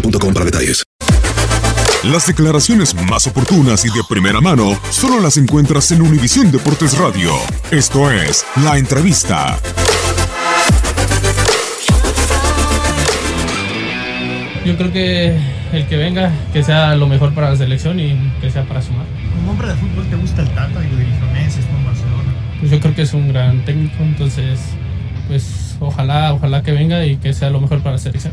boostmobile.com para detalles. Las declaraciones más oportunas y de primera mano solo las encuentras en Univisión Deportes Radio. Esto es La Entrevista. Yo creo que el que venga, que sea lo mejor para la selección y que sea para sumar. Como hombre de fútbol, ¿te gusta el Tata? Digo, dirigió Messi, estuvo en Barcelona. Pues yo creo que es un gran técnico, entonces, pues ojalá, ojalá que venga y que sea lo mejor para la selección.